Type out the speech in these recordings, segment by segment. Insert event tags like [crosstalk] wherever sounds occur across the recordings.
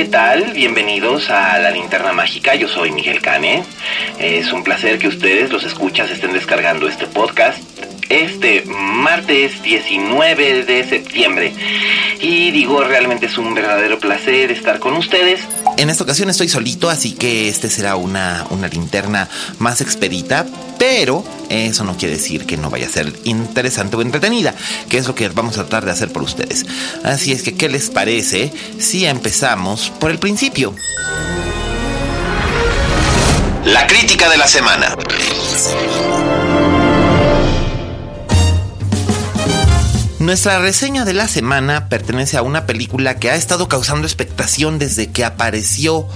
¿Qué tal? Bienvenidos a La Linterna Mágica. Yo soy Miguel Cane. Es un placer que ustedes, los escuchas, estén descargando este podcast este martes 19 de septiembre. Y digo, realmente es un verdadero placer estar con ustedes. En esta ocasión estoy solito, así que este será una, una linterna más expedita, pero eso no quiere decir que no vaya a ser interesante o entretenida, que es lo que vamos a tratar de hacer por ustedes. Así es que, ¿qué les parece si empezamos por el principio? La crítica de la semana. Nuestra reseña de la semana pertenece a una película que ha estado causando expectación desde que apareció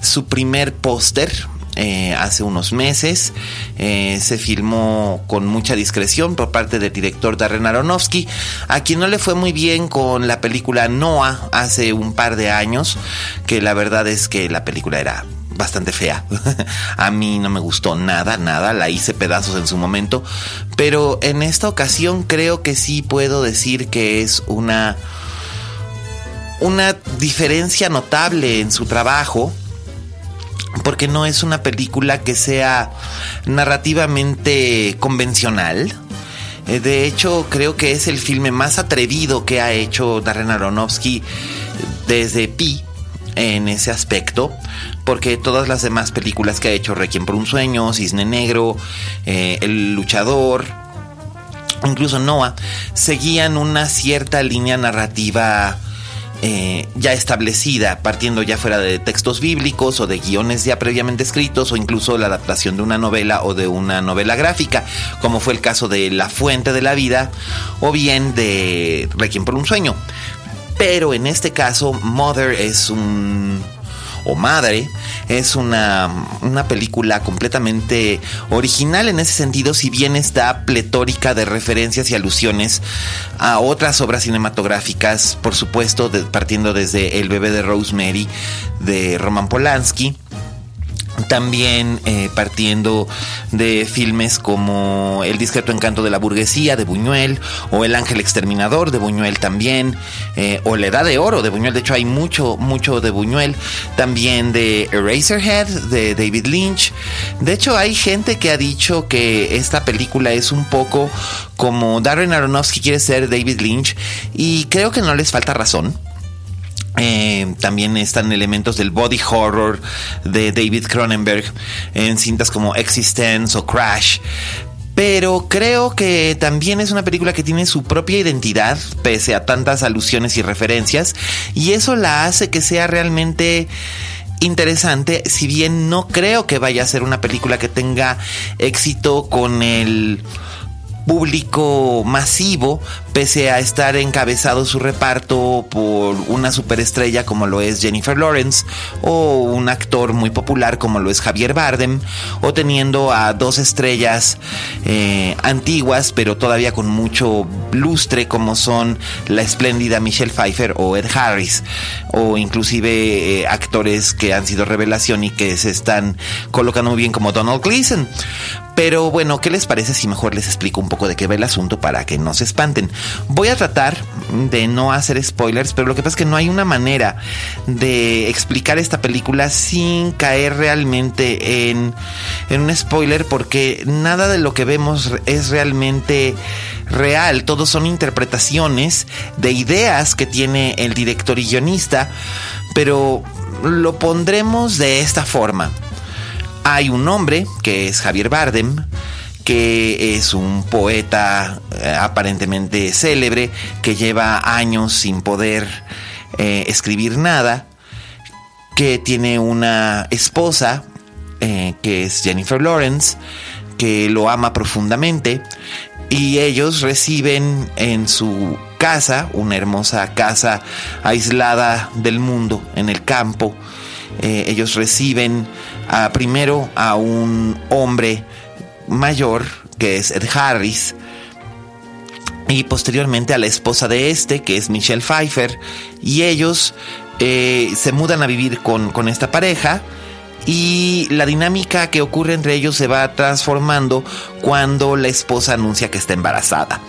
su primer póster. Eh, hace unos meses Eh, se filmó con mucha discreción por parte del director Darren Aronofsky, a quien no le fue muy bien con la película Noah hace un par de años, que la verdad es que la película era bastante fea. [laughs] A mí no me gustó nada, nada, la hice pedazos en su momento, pero en esta ocasión creo que sí puedo decir que es una una diferencia notable en su trabajo porque no es una película que sea narrativamente convencional. Eh, De hecho, creo que es el filme más atrevido que ha hecho Darren Aronofsky desde Pi en ese aspecto, porque todas las demás películas que ha hecho, Requiem por un sueño, Cisne Negro, eh, El luchador, incluso Noah, seguían una cierta línea narrativa eh, ya establecida, partiendo ya fuera de textos bíblicos o de guiones ya previamente escritos o incluso la adaptación de una novela o de una novela gráfica, como fue el caso de La Fuente de la Vida o bien de Requiem por un sueño. Pero en este caso, Mother es un o Madre es una, una película completamente original en ese sentido, si bien está pletórica de referencias y alusiones a otras obras cinematográficas, por supuesto, partiendo desde El bebé de Rosemary de Roman Polanski. También eh, partiendo de filmes como El discreto encanto de la burguesía de Buñuel o El ángel exterminador de Buñuel también eh, o La edad de oro de Buñuel. De hecho hay mucho, mucho de Buñuel. También de Eraserhead de David Lynch. De hecho hay gente que ha dicho que esta película es un poco como Darren Aronofsky quiere ser David Lynch y creo que no les falta razón. Eh, también están elementos del body horror de David Cronenberg en cintas como Existence o Crash. Pero creo que también es una película que tiene su propia identidad, pese a tantas alusiones y referencias, y eso la hace que sea realmente interesante, si bien no creo que vaya a ser una película que tenga éxito con el público masivo, pese a estar encabezado su reparto por una superestrella como lo es Jennifer Lawrence, o un actor muy popular como lo es Javier Bardem, o teniendo a dos estrellas eh, antiguas, pero todavía con mucho lustre, como son la espléndida Michelle Pfeiffer o Ed Harris, o inclusive eh, actores que han sido revelación y que se están colocando muy bien como Donald Gleason. Pero bueno, ¿qué les parece si mejor les explico un poco de qué va el asunto para que no se espanten? Voy a tratar de no hacer spoilers, pero lo que pasa es que no hay una manera de explicar esta película sin caer realmente en, en un spoiler porque nada de lo que vemos es realmente real, todos son interpretaciones de ideas que tiene el director y guionista pero lo pondremos de esta forma. Hay un hombre que es Javier Bardem, que es un poeta eh, aparentemente célebre, que lleva años sin poder eh, escribir nada, que tiene una esposa, eh, que es Jennifer Lawrence, que lo ama profundamente, y ellos reciben en su casa, una hermosa casa aislada del mundo, en el campo, ellos reciben primero a un hombre mayor, que es Ed Harris, y posteriormente a la esposa de este, que es Michelle Pfeiffer, y ellos eh, se mudan a vivir con, con esta pareja y la dinámica que ocurre entre ellos se va transformando cuando la esposa anuncia que está embarazada.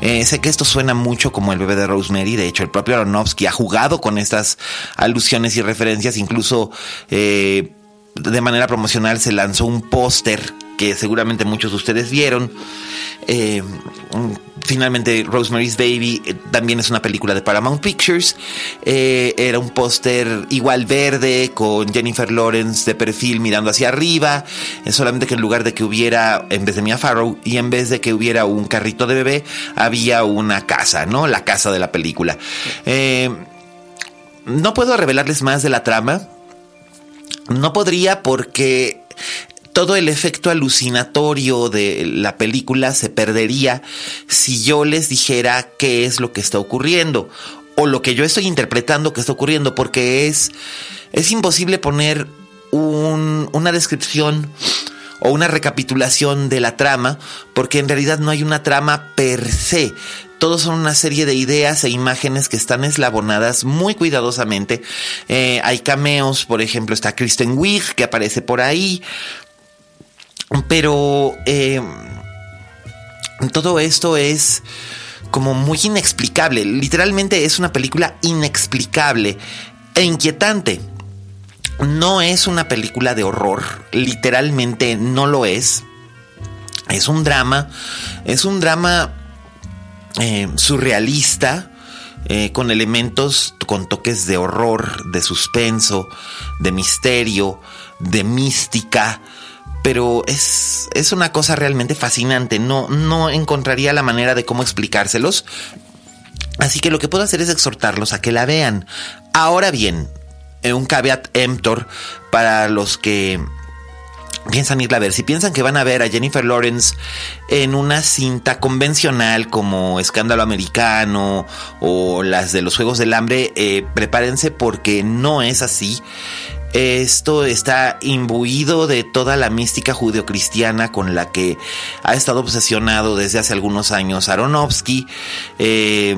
Eh, sé que esto suena mucho como el bebé de Rosemary, de hecho el propio Aronofsky ha jugado con estas alusiones y referencias, incluso eh, de manera promocional se lanzó un póster que seguramente muchos de ustedes vieron. Eh, finalmente, Rosemary's Baby eh, también es una película de Paramount Pictures. Eh, era un póster igual verde con Jennifer Lawrence de perfil mirando hacia arriba. solamente que en lugar de que hubiera, en vez de Mia Farrow y en vez de que hubiera un carrito de bebé, había una casa, ¿no? La casa de la película. no puedo revelarles más de la trama. No podría porque todo el efecto alucinatorio de la película se perdería si yo les dijera qué es lo que está ocurriendo o lo que yo estoy interpretando que está ocurriendo porque es es imposible poner una descripción o una recapitulación de la trama porque en realidad no hay una trama per se todos son una serie de ideas e imágenes que están eslabonadas muy cuidadosamente. Eh, hay cameos, por ejemplo, está Kristen Wiig que aparece por ahí. Pero eh, todo esto es como muy inexplicable. Literalmente es una película inexplicable e inquietante. No es una película de horror, literalmente no lo es. Es un drama, es un drama eh, surrealista, eh, con elementos, con toques de horror, de suspenso, de misterio, de mística, pero es, es una cosa realmente fascinante. No, no encontraría la manera de cómo explicárselos. Así que lo que puedo hacer es exhortarlos a que la vean. Ahora bien, eh, un caveat emptor para los que piensan irla a ver. Si piensan que van a ver a Jennifer Lawrence en una cinta convencional como Escándalo Americano o las de los Juegos del Hambre, eh, prepárense porque no es así. Esto está imbuido de toda la mística judeocristiana con la que ha estado obsesionado desde hace algunos años Aronofsky. Eh,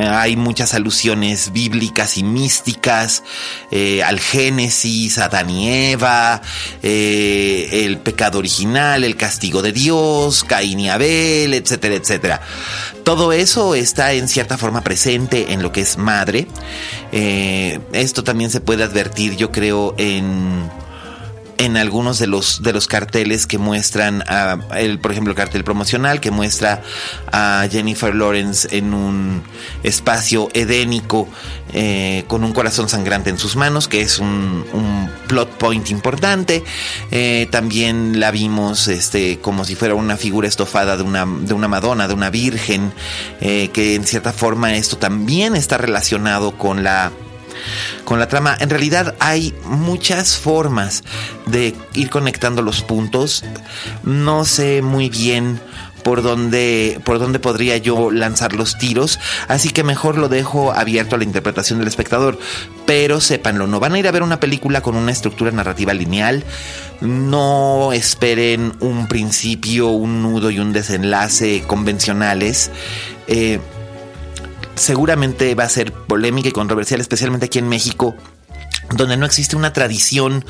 hay muchas alusiones bíblicas y místicas eh, al Génesis, a Adán y Eva, eh, el pecado original, el castigo de Dios, Caín y Abel, etcétera, etcétera. Todo eso está en cierta forma presente en lo que es madre. Eh, esto también se puede advertir, yo creo, en en algunos de los, de los carteles que muestran, a, el, por ejemplo, el cartel promocional que muestra a Jennifer Lawrence en un espacio edénico eh, con un corazón sangrante en sus manos, que es un, plot point importante. Eh, también la vimos este, como si fuera una figura estofada de una, de una Madonna, de una Virgen, eh, que en cierta forma esto también está relacionado con la con la trama. En realidad hay muchas formas de ir conectando los puntos. No sé muy bien por dónde, por dónde podría yo lanzar los tiros, así que mejor lo dejo abierto a la interpretación del espectador. Pero sépanlo, no van a ir a ver una película con una estructura narrativa lineal, no esperen un principio, un nudo y un desenlace convencionales. Eh, seguramente va a ser polémica y controversial, especialmente aquí en México, donde no existe una tradición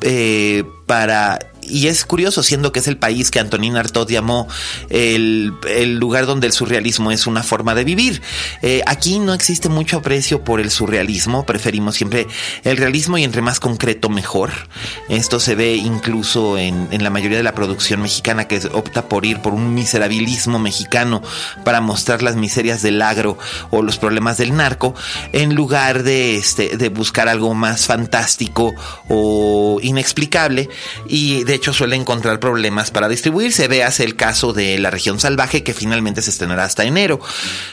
eh, para y es curioso, siendo que es el país que Antonin Artaud llamó el, el lugar donde el surrealismo es una forma de vivir. Eh, aquí no existe mucho aprecio por el surrealismo, preferimos siempre el realismo y entre más concreto mejor. Esto se ve incluso en, en la mayoría de la producción mexicana que opta por ir por un miserabilismo mexicano para mostrar las miserias del agro o los problemas del narco, en lugar de, este, de buscar algo más fantástico o inexplicable. Y hecho suele encontrar problemas para distribuirse. Veas el caso de La región salvaje que finalmente se estrenará hasta enero,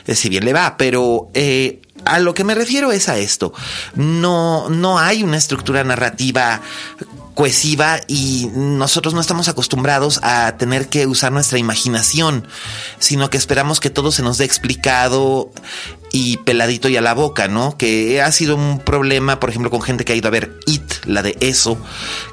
eh, si bien le va, pero... Eh, a lo que me refiero es a esto. No, no hay una estructura narrativa cohesiva y nosotros no estamos acostumbrados a tener que usar nuestra imaginación, sino que esperamos que todo se nos dé explicado y peladito y a la boca, ¿no? Que ha sido un problema, por ejemplo, con gente que ha ido a ver It, la de eso,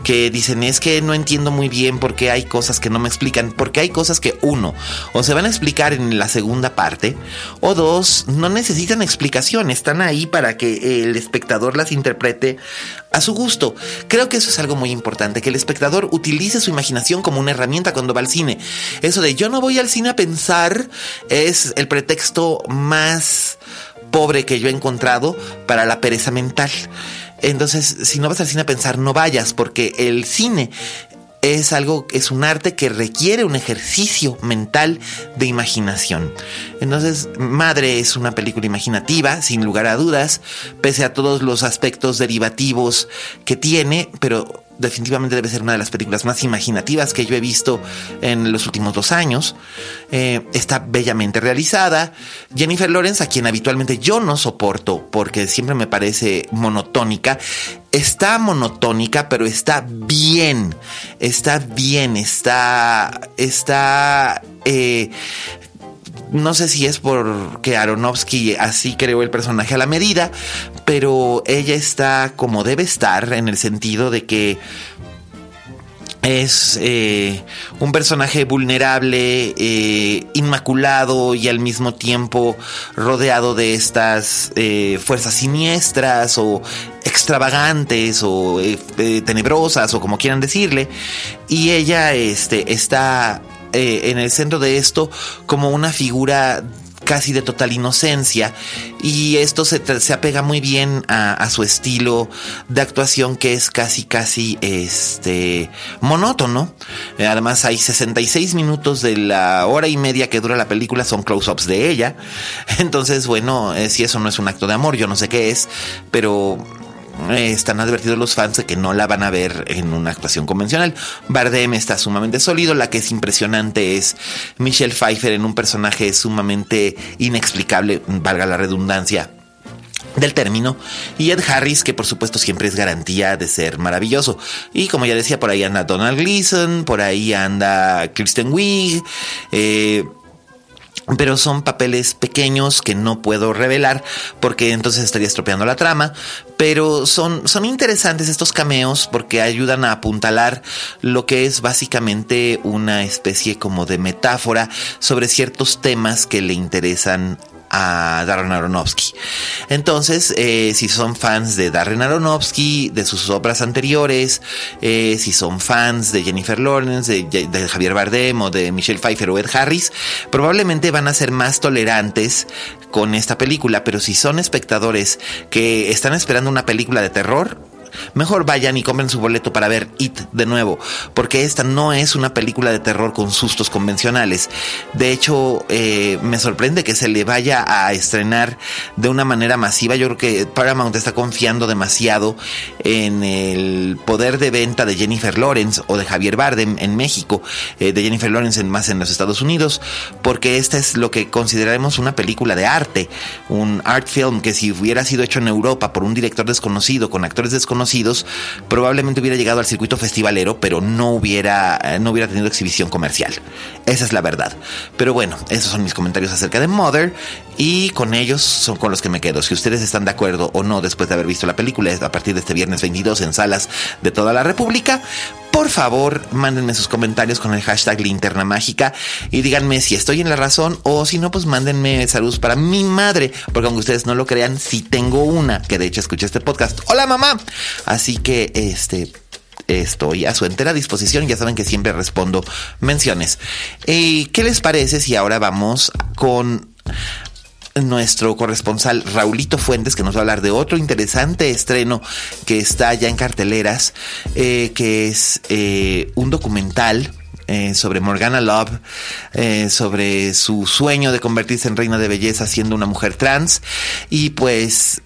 que dicen es que no entiendo muy bien por qué hay cosas que no me explican, porque hay cosas que uno, o se van a explicar en la segunda parte, o dos, no necesitan explicación, están ahí para que el espectador las interprete a su gusto. Creo que eso es algo muy importante, que el espectador utilice su imaginación como una herramienta cuando va al cine. Eso de yo no voy al cine a pensar es el pretexto más pobre que yo he encontrado para la pereza mental. Entonces, si no vas al cine a pensar, no vayas, porque el cine es algo, es un arte que requiere un ejercicio mental de imaginación. Entonces, Madre es una película imaginativa, sin lugar a dudas, pese a todos los aspectos derivativos que tiene, pero definitivamente debe ser una de las películas más imaginativas que yo he visto en los últimos dos años. Eh, está bellamente realizada. Jennifer Lawrence, a quien habitualmente yo no soporto porque siempre me parece monotónica, está monotónica, pero está bien. Está bien, está. Está. Eh, no sé si es porque Aronofsky así creó el personaje a la medida, pero ella está como debe estar en el sentido de que es eh, un personaje vulnerable, eh, inmaculado y al mismo tiempo rodeado de estas eh, fuerzas siniestras o extravagantes o tenebrosas o como quieran decirle. Y ella este, está en el centro de esto como una figura casi de total inocencia y esto se, apega muy bien a, su estilo de actuación que es casi casi este monótono. Eh, además hay 66 minutos de la hora y media que dura la película son close-ups de ella. [laughs] Entonces bueno eh, si eso no es un acto de amor yo no sé qué es pero están advertidos los fans de que no la van a ver en una actuación convencional. Bardem está sumamente sólido, la que es impresionante es Michelle Pfeiffer en un personaje sumamente inexplicable, valga la redundancia, del término. Y Ed Harris que por supuesto siempre es garantía de ser maravilloso. Y como ya decía por ahí anda Donald Gleason por ahí anda Kristen Wiig eh, pero son papeles pequeños que no puedo revelar porque entonces estaría estropeando la trama, pero son, son interesantes estos cameos porque ayudan a apuntalar lo que es básicamente una especie como de metáfora sobre ciertos temas que le interesan a Darren Aronofsky. Entonces, eh, si son fans de Darren Aronofsky, de sus obras anteriores, eh, si son fans de Jennifer Lawrence, de, de, Javier Bardem o de Michelle Pfeiffer o Ed Harris, probablemente van a ser más tolerantes con esta película, pero si son espectadores que están esperando una película de terror, Mejor vayan y compren su boleto para ver It de nuevo, porque esta no es una película de terror con sustos convencionales. De hecho, eh, me sorprende que se le vaya a estrenar de una manera masiva. Yo creo que Paramount está confiando demasiado en el poder de venta de Jennifer Lawrence o de Javier Bardem en México, eh, de Jennifer Lawrence en más en los Estados Unidos, porque esta es lo que consideraremos una película de arte, un art film que si hubiera sido hecho en Europa por un director desconocido, con actores desconocidos, probablemente hubiera llegado al circuito festivalero, pero no hubiera, eh, no hubiera tenido exhibición comercial. Esa es la verdad. Pero bueno, esos son mis comentarios acerca de Mother y con ellos son con los que me quedo. Si ustedes están de acuerdo o no después de haber visto la película a partir de este viernes 22 en salas de toda la República, por favor, mándenme sus comentarios con el hashtag linterna mágica y díganme si estoy en la razón o si no, pues mándenme saludos para mi madre, porque aunque ustedes no lo crean, si tengo una, que de hecho escuché este podcast. Hola mamá. Así que, este, estoy a su entera disposición. Ya saben que siempre respondo menciones. ¿Y qué les parece si ahora vamos con nuestro corresponsal Raulito Fuentes, que nos va a hablar de otro interesante estreno que está ya en carteleras, eh, que es eh, un documental eh, sobre Morgana Love, sobre su sueño de convertirse en reina de belleza siendo una mujer trans. Y pues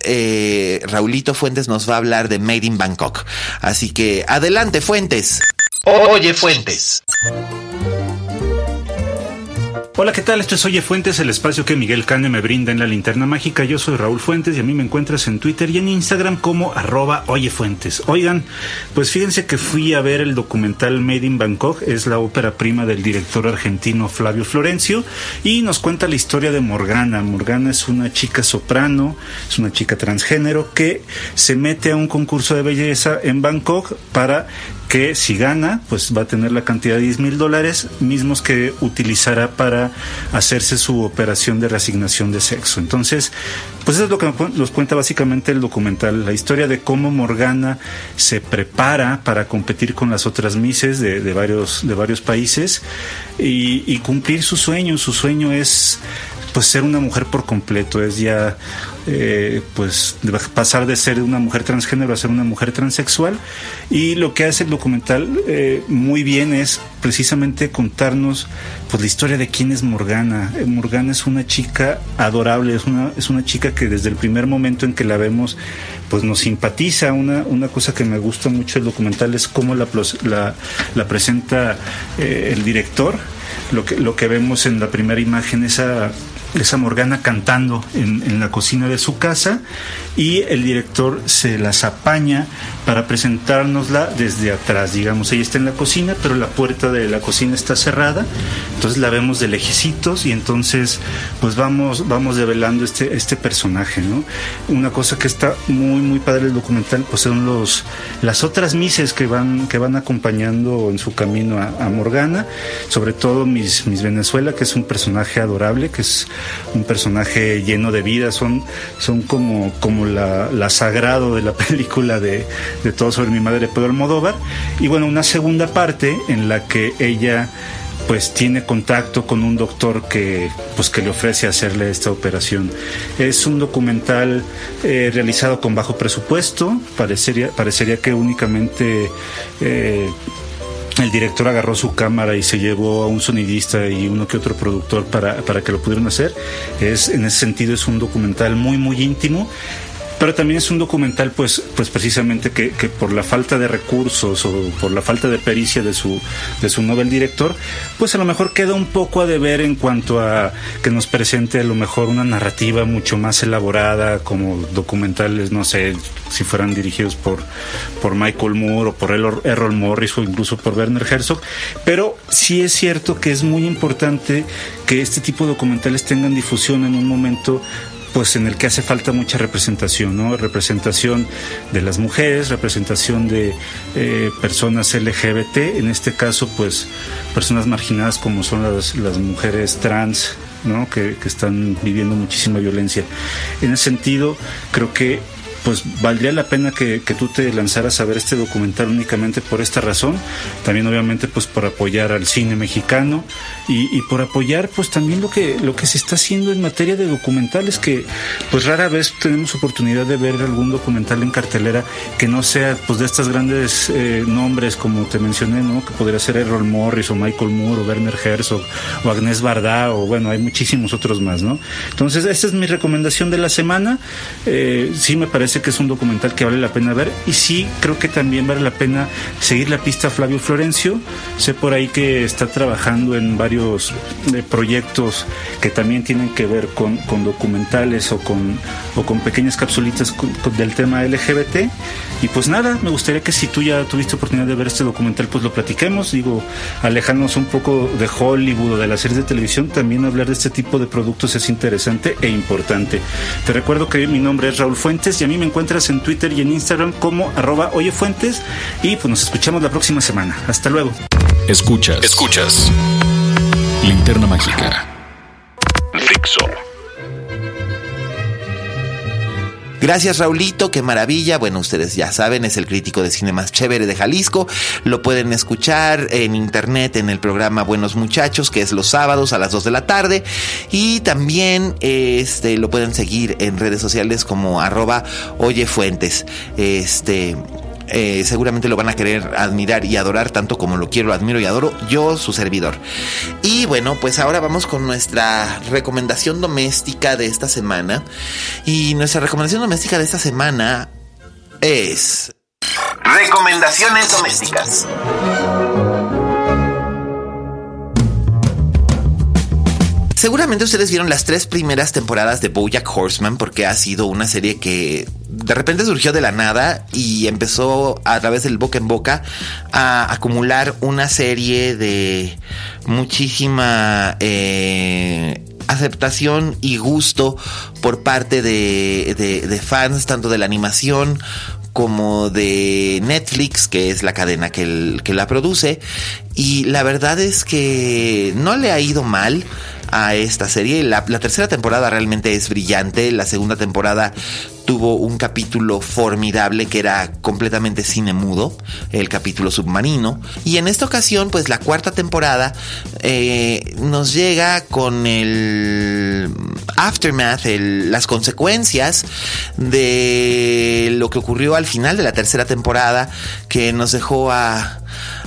Raulito Fuentes nos va a hablar de Made in Bangkok. Así que adelante Fuentes. Oye Fuentes. Hola, ¿qué tal? Esto es Oye Fuentes, el espacio que Miguel Cane me brinda en la linterna mágica. Yo soy Raúl Fuentes y a mí me encuentras en Twitter y en Instagram como arroba Oye Fuentes. Oigan, pues fíjense que fui a ver el documental Made in Bangkok, es la ópera prima del director argentino Flavio Florencio y nos cuenta la historia de Morgana. Morgana es una chica soprano, es una chica transgénero que se mete a un concurso de belleza en Bangkok para que si gana, pues va a tener la cantidad de 10 mil dólares mismos que utilizará para hacerse su operación de reasignación de sexo. Entonces, pues eso es lo que nos cuenta básicamente el documental, la historia de cómo Morgana se prepara para competir con las otras Misses de, de varios, de varios países y, y cumplir su sueño. Su sueño es pues ser una mujer por completo, es ya eh, pues pasar de ser una mujer transgénero a ser una mujer transexual y lo que hace el documental eh, muy bien es precisamente contarnos pues la historia de quién es Morgana. Eh, Morgana es una chica adorable, es una, es una chica que desde el primer momento en que la vemos pues nos simpatiza. Una, una cosa que me gusta mucho del documental es cómo la, la, presenta el director. Lo que, lo que vemos en la primera imagen, esa esa Morgana cantando en, en, la cocina de su casa y el director se las apaña para presentárnosla desde atrás, digamos, ella está en la cocina, pero la puerta de la cocina está cerrada, entonces la vemos de lejecitos y entonces pues vamos, vamos develando este, este personaje, ¿no? Una cosa que está muy, muy padre el documental, pues son los, las otras mises que van, que van acompañando en su camino a, a Morgana, sobre todo mis, mis Venezuela, que es un personaje adorable, que es un personaje lleno de vida, son, son como, como la, la sagrado de la [laughs] película de, de Todo sobre mi madre Pedro Almodóvar. Y bueno, una segunda parte en la que ella pues tiene contacto con un doctor que pues que le ofrece hacerle esta operación. Es un documental eh, realizado con bajo presupuesto, parecería, parecería que únicamente eh, el director agarró su cámara y se llevó a un sonidista y uno que otro productor para, para que lo pudieran hacer. Es, en ese sentido es un documental muy, muy íntimo pero también es un documental pues pues precisamente que, que, por la falta de recursos o por la falta de pericia de su de su novel director pues a lo mejor queda un poco a deber en cuanto a que nos presente a lo mejor una narrativa mucho más elaborada como documentales no sé si fueran dirigidos por por Michael Moore o por Errol Morris o incluso por Werner Herzog. Pero sí es cierto que es muy importante que este tipo de documentales tengan difusión en un momento pues en el que hace falta mucha representación, ¿no? Representación de las mujeres, representación de eh, personas LGBT, en este caso, pues personas marginadas como son las, las mujeres trans, ¿no? Que, que están viviendo muchísima violencia. En ese sentido, creo que pues valdría la pena que, que, tú te lanzaras a ver este documental únicamente por esta razón, también obviamente pues por apoyar al cine mexicano y, y, por apoyar pues también lo que, lo que se está haciendo en materia de documentales que pues rara vez tenemos oportunidad de ver algún documental en cartelera que no sea pues de estas grandes eh, nombres como te mencioné, ¿no? Que podría ser Errol Morris o Michael Moore o Werner Herzog o Agnès Varda o bueno, hay muchísimos otros más, ¿no? Entonces esta es mi recomendación de la semana, eh, sí me parece que es un documental que vale la pena ver y sí creo que también vale la pena seguir la pista a Flavio Florencio. Sé por ahí que está trabajando en varios eh, proyectos que también tienen que ver con, con documentales o con, o con pequeñas capsulitas con, con, del tema LGBT. Y pues nada, me gustaría que si tú ya tuviste oportunidad de ver este documental, pues lo platiquemos. Digo, alejarnos un poco de Hollywood o de las series de televisión, también hablar de este tipo de productos es interesante e importante. Te recuerdo que mi nombre es Raúl Fuentes y a mí me encuentras en Twitter y en Instagram como arroba oyefuentes y pues nos escuchamos la próxima semana. Hasta luego. Escuchas. Escuchas. Linterna mágica. Fixo. Gracias Raulito, qué maravilla. Bueno, ustedes ya saben, es el crítico de cine más chévere de Jalisco. Lo pueden escuchar en internet en el programa Buenos Muchachos, que es los sábados a las 2 de la tarde. Y también este, lo pueden seguir en redes sociales como arroba oyefuentes. Este, eh, seguramente lo van a querer admirar y adorar tanto como lo quiero, admiro y adoro yo, su servidor. Y bueno, pues ahora vamos con nuestra recomendación doméstica de esta semana. Y nuestra recomendación doméstica de esta semana es... Recomendaciones domésticas. Seguramente ustedes vieron las tres primeras temporadas de Bojack Horseman porque ha sido una serie que de repente surgió de la nada y empezó a través del boca en boca a acumular una serie de muchísima eh, aceptación y gusto por parte de, de fans tanto de la animación como de Netflix, que es la cadena que la produce. Y la verdad es que no le ha ido mal a esta serie. La, tercera temporada realmente es brillante. La segunda temporada tuvo un capítulo formidable que era completamente cine mudo, el capítulo submarino. Y en esta ocasión, pues la cuarta temporada eh, nos llega con el aftermath, las consecuencias de lo que ocurrió al final de la tercera temporada, que nos dejó a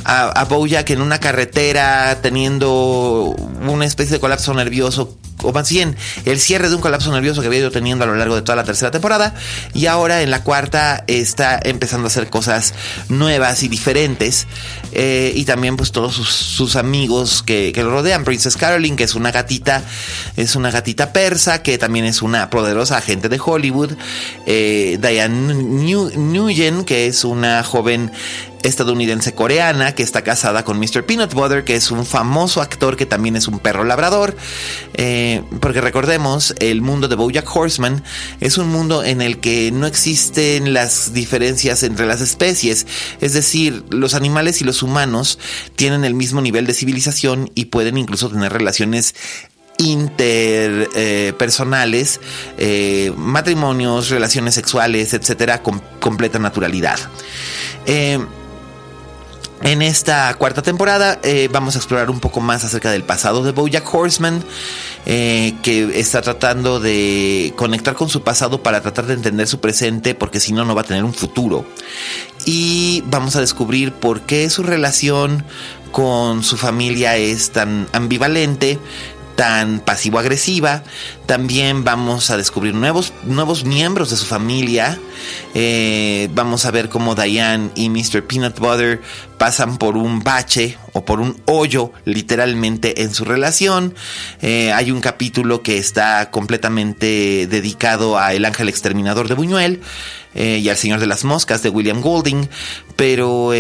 a, a Bojack en una carretera teniendo una especie de colapso nervioso o más bien el cierre de un colapso nervioso que había ido teniendo a lo largo de toda la tercera temporada y ahora en la cuarta está empezando a hacer cosas nuevas y diferentes eh, y también pues todos sus, amigos que, que, lo rodean. Princess Caroline que es una gatita es una gatita persa que también es una poderosa agente de Hollywood eh, Diane Nguyen que es una joven estadounidense coreana que está casada con Mr. Peanut Butter, que es un famoso actor que también es un perro labrador. Eh, porque recordemos, el mundo de Bojack Horseman es un mundo en el que no existen las diferencias entre las especies. Es decir, los animales y los humanos tienen el mismo nivel de civilización y pueden incluso tener relaciones interpersonales, eh, matrimonios, relaciones sexuales, etcétera, con completa naturalidad. Eh, en esta cuarta temporada eh, vamos a explorar un poco más acerca del pasado de Bojack Horseman, eh, que está tratando de conectar con su pasado para tratar de entender su presente, porque si no, no va a tener un futuro. Y vamos a descubrir por qué su relación con su familia es tan ambivalente, tan pasivo-agresiva. También vamos a descubrir nuevos, nuevos miembros de su familia. Eh, vamos a ver cómo Diane y Mr. Peanut Butter pasan por un bache o por un hoyo literalmente en su relación. Eh, hay un capítulo que está completamente dedicado a El Ángel Exterminador de Buñuel eh, y al Señor de las Moscas de William Golding. Pero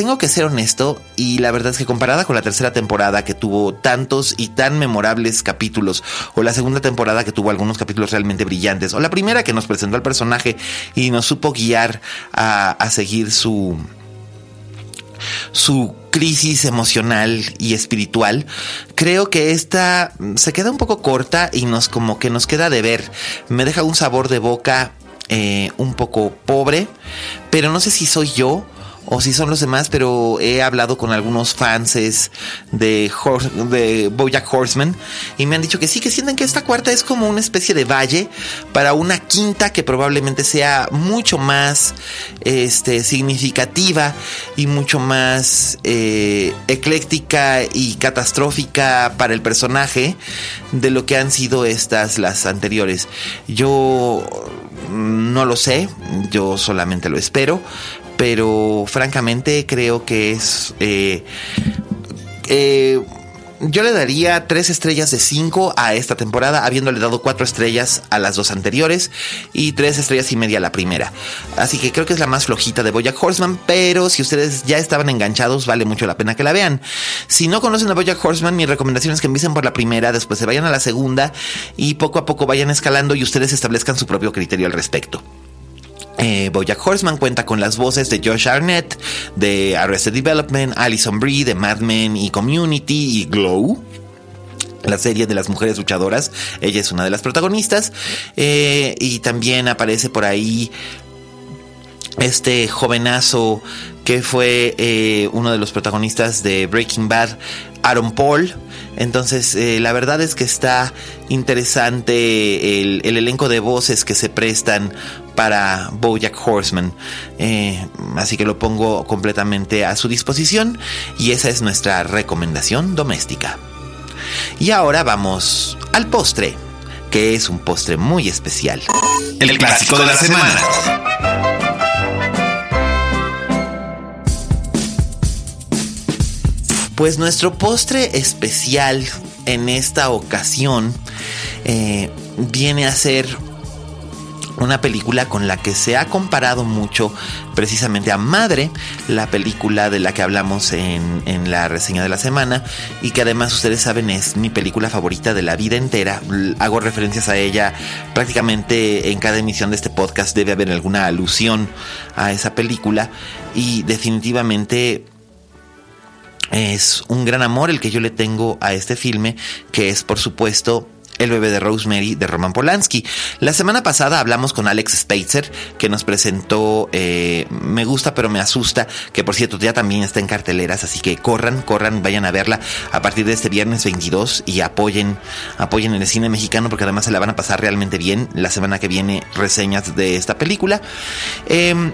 tengo que ser honesto y la verdad es que comparada con la tercera temporada que tuvo tantos y tan memorables capítulos, o la segunda temporada que tuvo algunos capítulos realmente brillantes, o la primera que nos presentó al personaje y nos supo guiar a, a seguir su su crisis emocional y espiritual, creo que esta se queda un poco corta y nos como que nos queda de ver. Me deja un sabor de boca eh, un poco pobre, pero no sé si soy yo o si son los demás, pero he hablado con algunos fans de, de Bojack Horseman y me han dicho que sí, que sienten que esta cuarta es como una especie de valle para una quinta que probablemente sea mucho más este, significativa y mucho más eh, ecléctica y catastrófica para el personaje de lo que han sido estas las anteriores. Yo no lo sé, yo solamente lo espero, pero francamente creo que es... Eh, eh, yo le daría tres estrellas de cinco a esta temporada, habiéndole dado cuatro estrellas a las dos anteriores y tres estrellas y media a la primera. Así que creo que es la más flojita de Bojack Horseman, pero si ustedes ya estaban enganchados, vale mucho la pena que la vean. Si no conocen a Bojack Horseman, mi recomendación es que empiecen por la primera, después se vayan a la segunda y poco a poco vayan escalando y ustedes establezcan su propio criterio al respecto. Eh, Bojack Horseman cuenta con las voces de Josh Arnett, de Arrested Development, Alison Brie, de Mad Men y Community y Glow. la serie de las mujeres luchadoras. Ella es una de las protagonistas. Eh, y también aparece por ahí este jovenazo que fue eh, uno de los protagonistas de Breaking Bad, Aaron Paul. Entonces, eh, la verdad es que está interesante el, elenco de voces que se prestan para Bojack Horseman. así que lo pongo completamente a su disposición y esa es nuestra recomendación doméstica. Y ahora vamos al postre, que es un postre muy especial. El, clásico de la semana. Pues nuestro postre especial en esta ocasión eh, viene a ser una película con la que se ha comparado mucho precisamente a Madre, la película de la que hablamos en, en, la reseña de la semana y que además ustedes saben es mi película favorita de la vida entera. Hago referencias a ella prácticamente en cada emisión de este podcast debe haber alguna alusión a esa película y definitivamente es un gran amor el que yo le tengo a este filme que es por supuesto el bebé de Rosemary de Roman Polanski. La semana pasada hablamos con Alex Spitzer, que nos presentó eh, Me gusta pero me asusta, que por cierto ya también está en carteleras, así que corran, corran, vayan a verla a partir de este viernes 22 y apoyen, apoyen el cine mexicano porque además se la van a pasar realmente bien. La semana que viene reseñas de esta película. Em,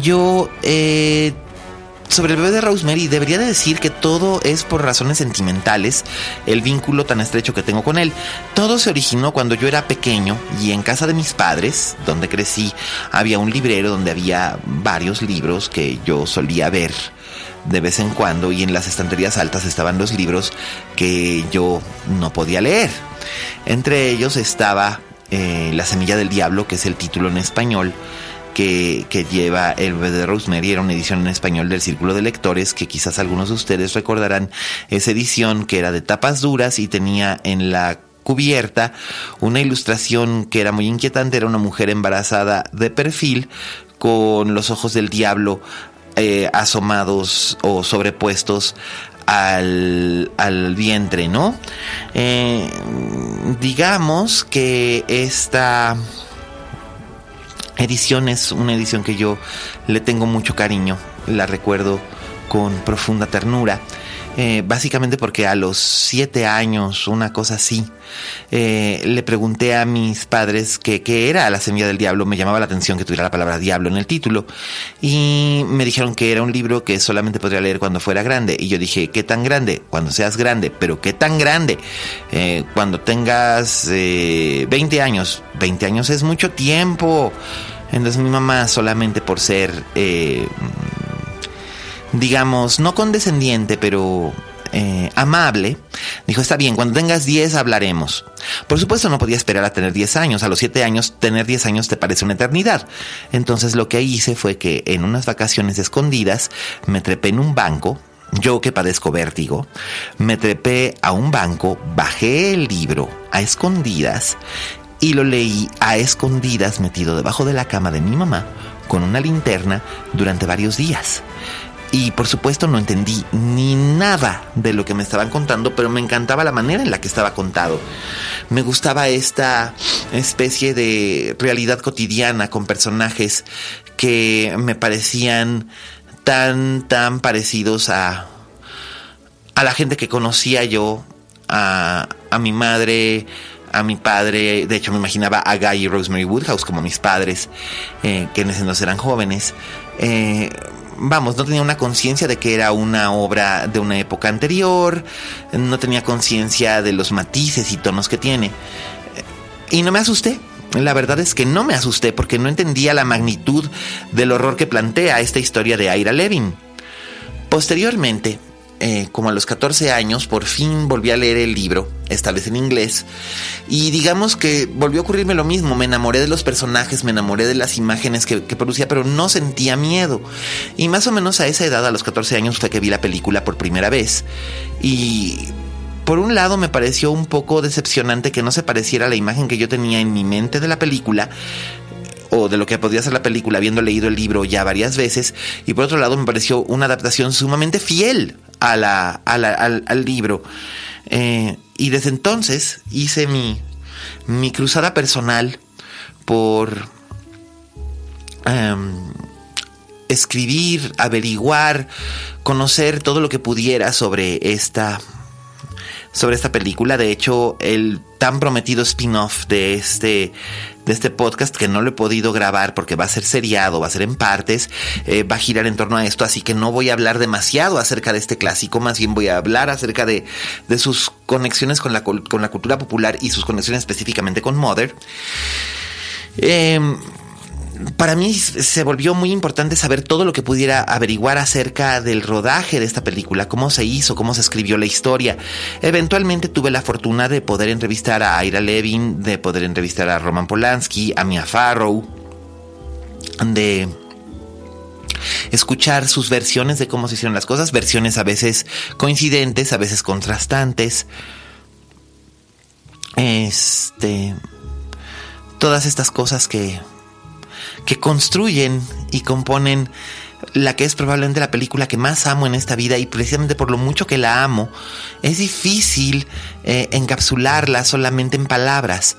yo eh, sobre el bebé de Rosemary, debería de decir que todo es por razones sentimentales, el vínculo tan estrecho que tengo con él. Todo se originó cuando yo era pequeño y en casa de mis padres, donde crecí, había un librero donde había varios libros que yo solía ver de vez en cuando y en las estanterías altas estaban los libros que yo no podía leer. Entre ellos estaba eh, La semilla del diablo, que es el título en español, que, lleva el bebé de Rosemary. Era una edición en español del Círculo de Lectores, que quizás algunos de ustedes recordarán esa edición que era de tapas duras y tenía en la cubierta una ilustración que era muy inquietante. Era una mujer embarazada de perfil con los ojos del diablo eh, asomados o sobrepuestos al, al, vientre, ¿no? Eh, digamos que esta edición es una edición que yo le tengo mucho cariño, la recuerdo con profunda ternura. Eh, básicamente porque a los siete años, una cosa así, eh, le pregunté a mis padres que qué era la semilla del diablo, me llamaba la atención que tuviera la palabra diablo en el título y me dijeron que era un libro que solamente podría leer cuando fuera grande y yo dije, ¿qué tan grande? Cuando seas grande, pero ¿qué tan grande? Eh, cuando tengas 20 años, 20 años es mucho tiempo. Entonces mi mamá solamente por ser digamos, no condescendiente, pero eh, amable, dijo, está bien, cuando tengas 10 hablaremos. Por supuesto no podía esperar a tener 10 años, a los 7 años tener 10 años te parece una eternidad. Entonces lo que hice fue que en unas vacaciones escondidas me trepé en un banco, yo que padezco vértigo, me trepé a un banco, bajé el libro a escondidas y lo leí a escondidas metido debajo de la cama de mi mamá con una linterna durante varios días. Y por supuesto no entendí ni nada de lo que me estaban contando, pero me encantaba la manera en la que estaba contado. Me gustaba esta especie de realidad cotidiana con personajes que me parecían tan, tan parecidos a, a la gente que conocía yo, a, a mi madre, a mi padre, de hecho me imaginaba a Guy y Rosemary Woodhouse como mis padres, eh, que en ese entonces eran jóvenes. Eh, vamos, no tenía una conciencia de que era una obra de una época anterior, no tenía conciencia de los matices y tonos que tiene. Y no me asusté. La verdad es que no me asusté porque no entendía la magnitud del horror que plantea esta historia de Ira Levin. Posteriormente, eh, como a los 14 años, por fin volví a leer el libro, esta vez en inglés, y digamos que volvió a ocurrirme lo mismo, me enamoré de los personajes, me enamoré de las imágenes que, producía, pero no sentía miedo. Y más o menos a esa edad, a los 14 años, fue que vi la película por primera vez, y por un lado me pareció un poco decepcionante que no se pareciera a la imagen que yo tenía en mi mente de la película, o de lo que podría ser la película habiendo leído el libro ya varias veces y por otro lado me pareció una adaptación sumamente fiel a la, al, libro. Eh, y desde entonces hice mi, mi cruzada personal por em, escribir, averiguar, conocer todo lo que pudiera sobre esta sobre esta película. De hecho, el tan prometido spin-off de este, de este podcast, que no lo he podido grabar porque va a ser seriado, va a ser en partes, eh, va a girar en torno a esto, así que no voy a hablar demasiado acerca de este clásico, más bien voy a hablar acerca de, de sus conexiones con la, con la cultura popular y sus conexiones específicamente con Mother. Eh, para mí se volvió muy importante saber todo lo que pudiera averiguar acerca del rodaje de esta película, cómo se hizo, cómo se escribió la historia. Eventualmente tuve la fortuna de poder entrevistar a Ira Levin, de poder entrevistar a Roman Polanski, a Mia Farrow, de escuchar sus versiones de cómo se hicieron las cosas, versiones a veces coincidentes, a veces contrastantes. Este todas estas cosas que que construyen y componen la que es probablemente la película que más amo en esta vida y precisamente por lo mucho que la amo, es difícil eh, encapsularla solamente en palabras.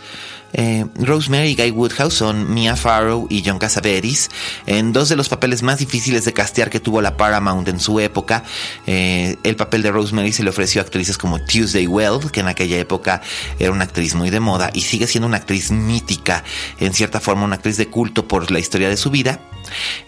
Eh, Rosemary y Guy Woodhouse son Mia Farrow y John Cassavetes, en dos de los papeles más difíciles de castear que tuvo la Paramount en su época. Eh, el papel de Rosemary se le ofreció a actrices como Tuesday Weld, que en aquella época era una actriz muy de moda y sigue siendo una actriz mítica, en cierta forma una actriz de culto por la historia de su vida.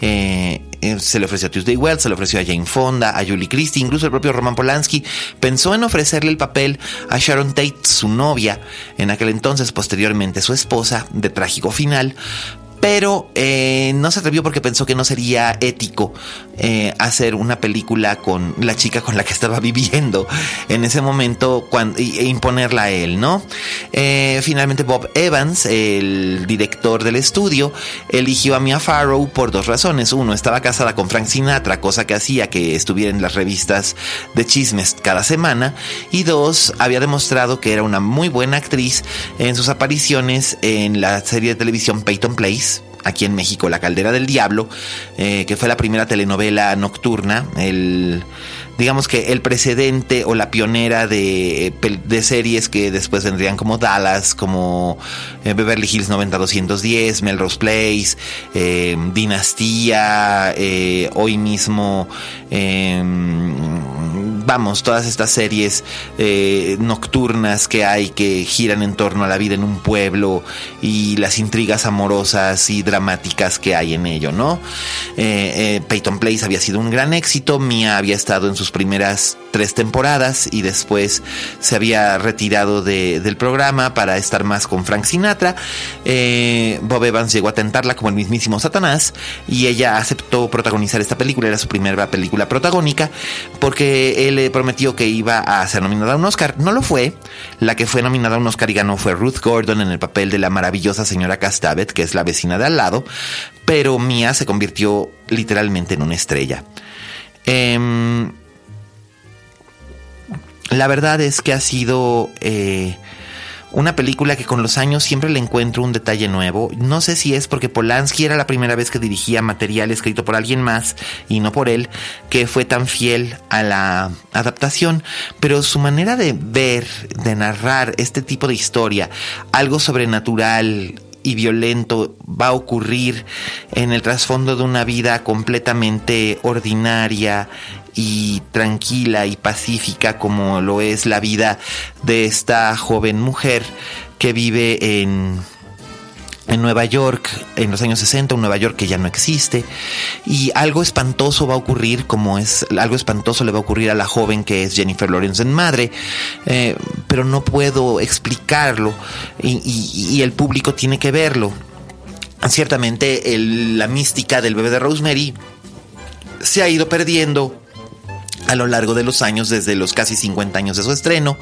Eh, se le ofreció a Tuesday Weld, se le ofreció a Jane Fonda, a Julie Christie, incluso el propio Roman Polanski pensó en ofrecerle el papel a Sharon Tate, su novia, en aquel entonces, posteriormente su esposa, de trágico final, pero eh, no se atrevió porque pensó que no sería ético eh, hacer una película con la chica con la que estaba [laughs] viviendo en ese momento e imponerla a él, ¿no? Eh, finalmente Bob Evans, el director del estudio, eligió a Mia Farrow por dos razones. Uno, estaba casada con Frank Sinatra, cosa que hacía que estuviera en las revistas de chismes cada semana. Y dos, había demostrado que era una muy buena actriz en sus apariciones en la serie de televisión Peyton Place aquí en México, La Caldera del Diablo, eh, que fue la primera telenovela nocturna, el digamos que el precedente o la pionera de, de series que después vendrían como Dallas, como eh, Beverly Hills 90210, Melrose Place, eh, Dinastía, hoy mismo vamos, todas estas series eh, nocturnas que hay que giran en torno a la vida en un pueblo y las intrigas amorosas y dramáticas que hay en ello, ¿no? Eh, eh, Peyton Place había sido un gran éxito, Mia había estado en sus primeras tres temporadas y después se había retirado del programa para estar más con Frank Sinatra. Bob Evans llegó a tentarla como el mismísimo Satanás y ella aceptó protagonizar esta película, era su primera película protagónica porque él prometió que iba a ser nominada a un Oscar. No lo fue. La que fue nominada a un Oscar y ganó fue Ruth Gordon en el papel de la maravillosa señora Castavet, que es la vecina de al lado. Pero Mia se convirtió literalmente en una estrella. Em, la verdad es que ha sido eh, una película que con los años siempre le encuentro un detalle nuevo. No sé si es porque Polanski era la primera vez que dirigía material escrito por alguien más y no por él, que fue tan fiel a la adaptación, pero su manera de ver, de narrar este tipo de historia, algo sobrenatural, y violento va a ocurrir en el trasfondo de una vida completamente ordinaria y tranquila y pacífica como lo es la vida de esta joven mujer que vive en en Nueva York en los años 60, un Nueva York que ya no existe, y algo espantoso va a ocurrir, como es algo espantoso le va a ocurrir a la joven que es Jennifer Lawrence en madre, eh, pero no puedo explicarlo y, el público tiene que verlo. Ciertamente la mística del bebé de Rosemary se ha ido perdiendo a lo largo de los años, desde los casi 50 años de su estreno.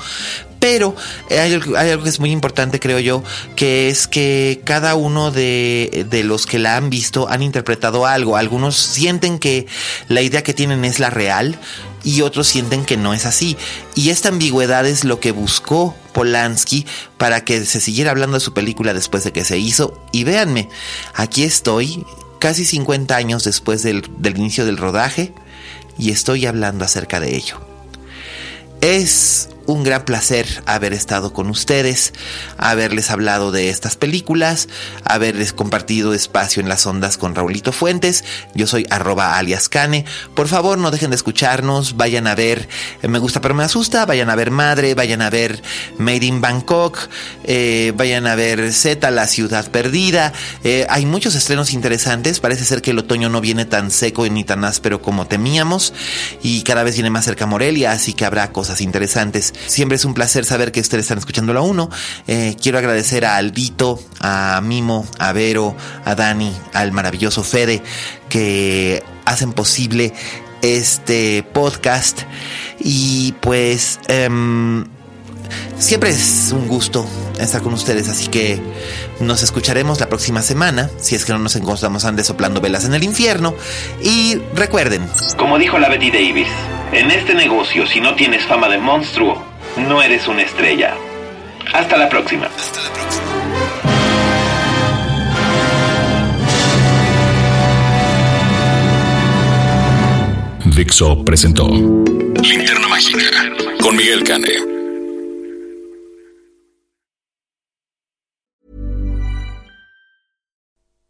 Pero hay, algo que es muy importante, creo yo, que es que cada uno de, de, los que la han visto han interpretado algo. Algunos sienten que la idea que tienen es la real y otros sienten que no es así. Y esta ambigüedad es lo que buscó Polanski para que se siguiera hablando de su película después de que se hizo. Y véanme, aquí estoy, casi 50 años después del, del inicio del rodaje y estoy hablando acerca de ello. Es un gran placer haber estado con ustedes, haberles hablado de estas películas, haberles compartido espacio en las ondas con Raulito Fuentes. Yo soy arroba alias Cane. Por favor, no dejen de escucharnos, vayan a ver eh, Me gusta pero me asusta, vayan a ver Madre, vayan a ver Made in Bangkok, eh, vayan a ver Z, La Ciudad Perdida. Eh, hay muchos estrenos interesantes, parece ser que el otoño no viene tan seco ni tan áspero como temíamos y cada vez viene más cerca Morelia, así que habrá cosas interesantes. Siempre es un placer saber que ustedes están escuchando la uno. Eh, quiero agradecer a Albito, a Mimo, a Vero, a Dani, al maravilloso Fede, que hacen posible este podcast. Y pues em, siempre es un gusto estar con ustedes, así que nos escucharemos la próxima semana, si es que no nos encontramos antes soplando velas en el infierno. Y recuerden, como dijo la Betty Davis, en este negocio si no tienes fama de monstruo, no eres una estrella. Hasta la próxima. Hasta la próxima. Dixo presentó Linterna Mágica con Miguel Cane.